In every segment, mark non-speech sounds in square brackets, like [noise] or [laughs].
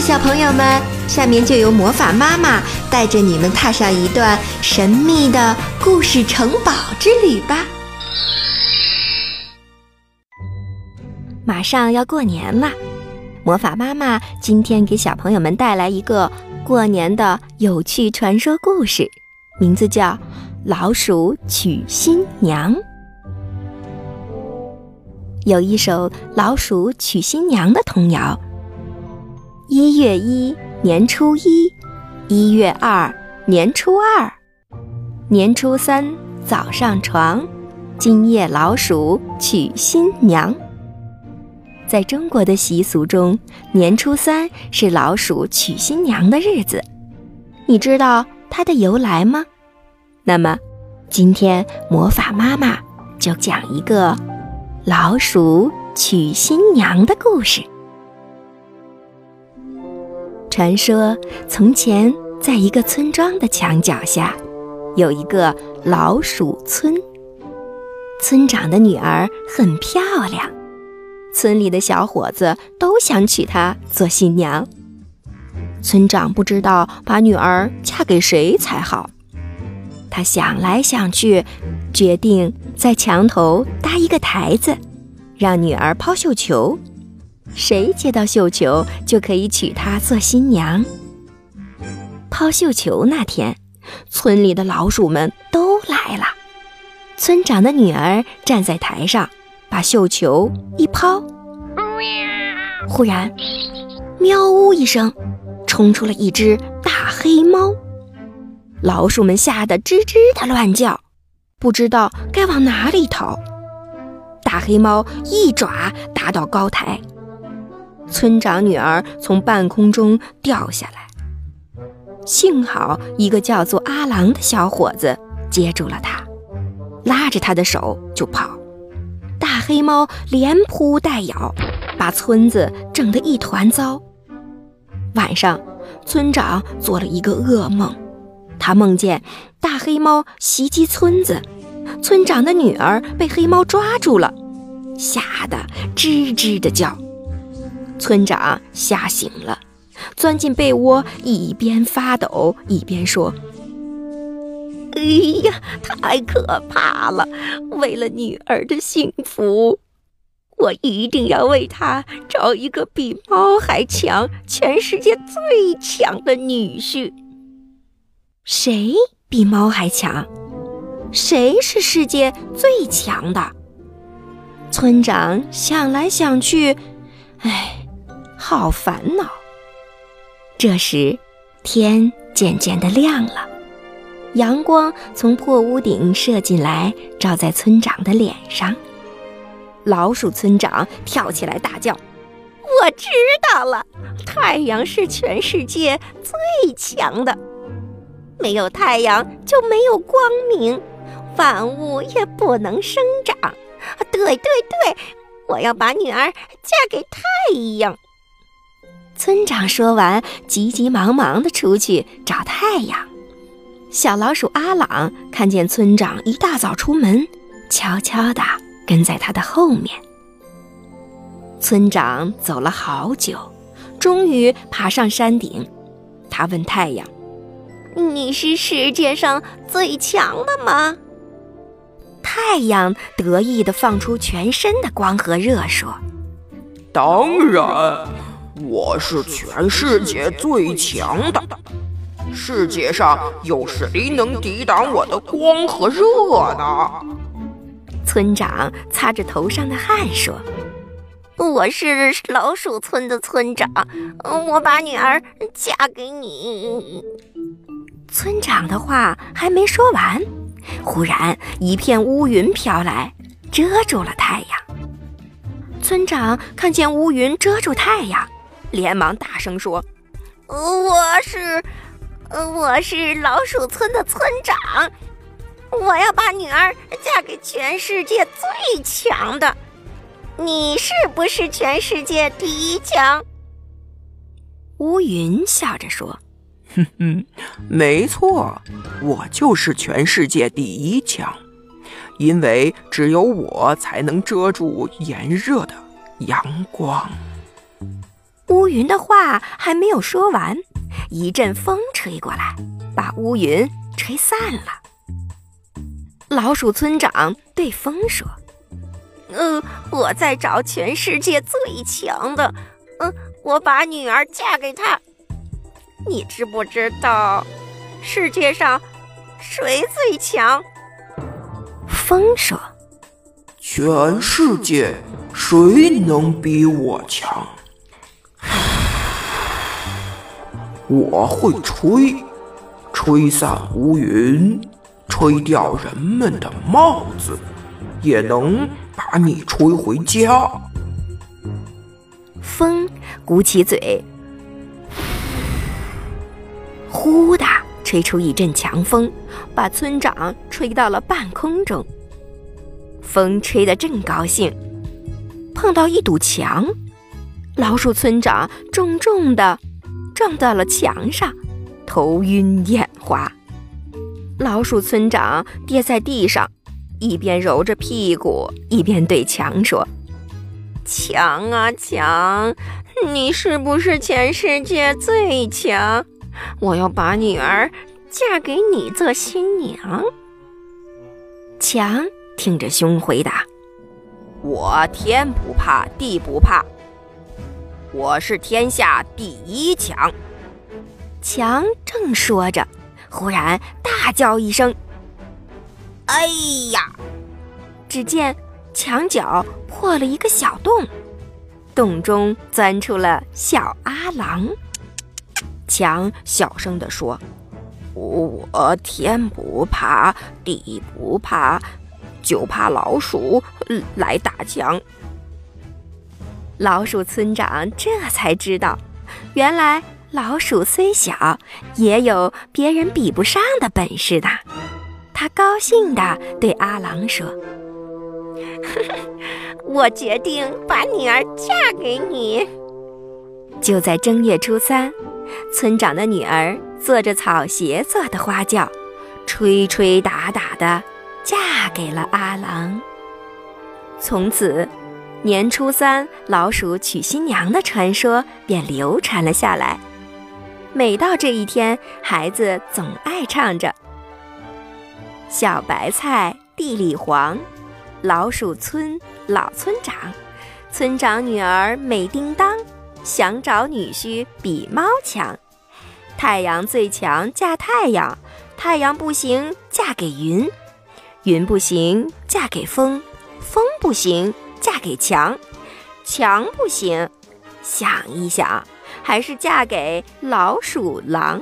小朋友们，下面就由魔法妈妈带着你们踏上一段神秘的故事城堡之旅吧。马上要过年了，魔法妈妈今天给小朋友们带来一个过年的有趣传说故事，名字叫《老鼠娶新娘》。有一首老鼠娶新娘的童谣。一月一年初一，一月二年初二，年初三早上床，今夜老鼠娶新娘。在中国的习俗中，年初三是老鼠娶新娘的日子。你知道它的由来吗？那么，今天魔法妈妈就讲一个老鼠娶新娘的故事。传说从前，在一个村庄的墙角下，有一个老鼠村。村长的女儿很漂亮，村里的小伙子都想娶她做新娘。村长不知道把女儿嫁给谁才好，他想来想去，决定在墙头搭一个台子，让女儿抛绣球。谁接到绣球，就可以娶她做新娘。抛绣球那天，村里的老鼠们都来了。村长的女儿站在台上，把绣球一抛，忽然，喵呜一声，冲出了一只大黑猫。老鼠们吓得吱吱的乱叫，不知道该往哪里逃。大黑猫一爪打到高台。村长女儿从半空中掉下来，幸好一个叫做阿郎的小伙子接住了她，拉着她的手就跑。大黑猫连扑带咬，把村子整得一团糟。晚上，村长做了一个噩梦，他梦见大黑猫袭击村子，村长的女儿被黑猫抓住了，吓得吱吱的叫。村长吓醒了，钻进被窝，一边发抖一边说：“哎呀，太可怕了！为了女儿的幸福，我一定要为她找一个比猫还强、全世界最强的女婿。谁比猫还强？谁是世界最强的？”村长想来想去，唉。好烦恼。这时，天渐渐的亮了，阳光从破屋顶射进来，照在村长的脸上。老鼠村长跳起来大叫：“我知道了，太阳是全世界最强的，没有太阳就没有光明，万物也不能生长。对对对，我要把女儿嫁给太阳。”村长说完，急急忙忙地出去找太阳。小老鼠阿朗看见村长一大早出门，悄悄地跟在他的后面。村长走了好久，终于爬上山顶。他问太阳：“你是世界上最强的吗？”太阳得意地放出全身的光和热，说：“当然。”我是全世界最强的，世界上有谁能抵挡我的光和热呢？村长擦着头上的汗说：“我是老鼠村的村长，我把女儿嫁给你。”村长的话还没说完，忽然一片乌云飘来，遮住了太阳。村长看见乌云遮住太阳。连忙大声说：“我是，我是老鼠村的村长，我要把女儿嫁给全世界最强的。你是不是全世界第一强？”乌云笑着说：“哼哼，没错，我就是全世界第一强，因为只有我才能遮住炎热的阳光。”乌云的话还没有说完，一阵风吹过来，把乌云吹散了。老鼠村长对风说：“嗯，我在找全世界最强的，嗯，我把女儿嫁给他。你知不知道，世界上谁最强？”风说：“全世界谁能比我强？我会吹，吹散乌云。”吹掉人们的帽子，也能把你吹回家。风鼓起嘴，呼的吹出一阵强风，把村长吹到了半空中。风吹得正高兴，碰到一堵墙，老鼠村长重重的撞到了墙上，头晕眼花。老鼠村长跌在地上，一边揉着屁股，一边对墙说：“墙啊墙，你是不是全世界最强？我要把女儿嫁给你做新娘。”墙听着胸回答：“我天不怕地不怕，我是天下第一强。”强正说着。忽然大叫一声：“哎呀！”只见墙角破了一个小洞，洞中钻出了小阿郎。强小声地说：“我天不怕地不怕，就怕老鼠来打墙。”老鼠村长这才知道，原来。老鼠虽小，也有别人比不上的本事的。他高兴地对阿郎说：“ [laughs] 我决定把女儿嫁给你。”就在正月初三，村长的女儿坐着草鞋做的花轿，吹吹打打的嫁给了阿郎。从此，年初三老鼠娶新娘的传说便流传了下来。每到这一天，孩子总爱唱着：“小白菜地里黄，老鼠村老村长，村长女儿美叮当，想找女婿比猫强。太阳最强嫁太阳，太阳不行嫁给云，云不行嫁给风，风不行嫁给墙，墙不行，想一想。”还是嫁给老鼠狼。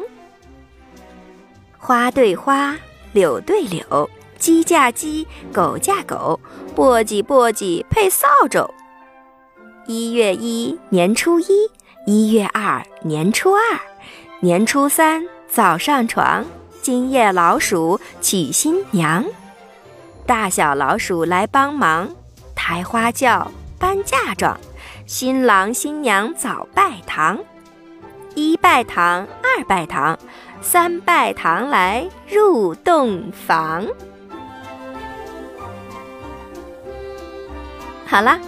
花对花，柳对柳，鸡嫁鸡，狗嫁狗，簸箕簸箕配扫帚。一月一，年初一；一月二，年初二；年初三，早上床。今夜老鼠娶新娘，大小老鼠来帮忙，抬花轿，搬嫁妆。新郎新娘早拜堂，一拜堂，二拜堂，三拜堂来入洞房。好了，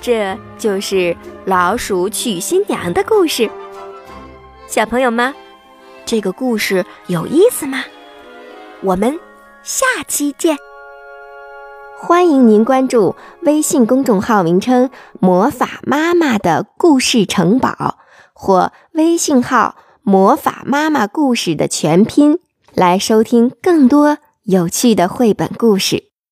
这就是老鼠娶新娘的故事。小朋友们，这个故事有意思吗？我们下期见。欢迎您关注微信公众号名称“魔法妈妈的故事城堡”或微信号“魔法妈妈故事”的全拼，来收听更多有趣的绘本故事。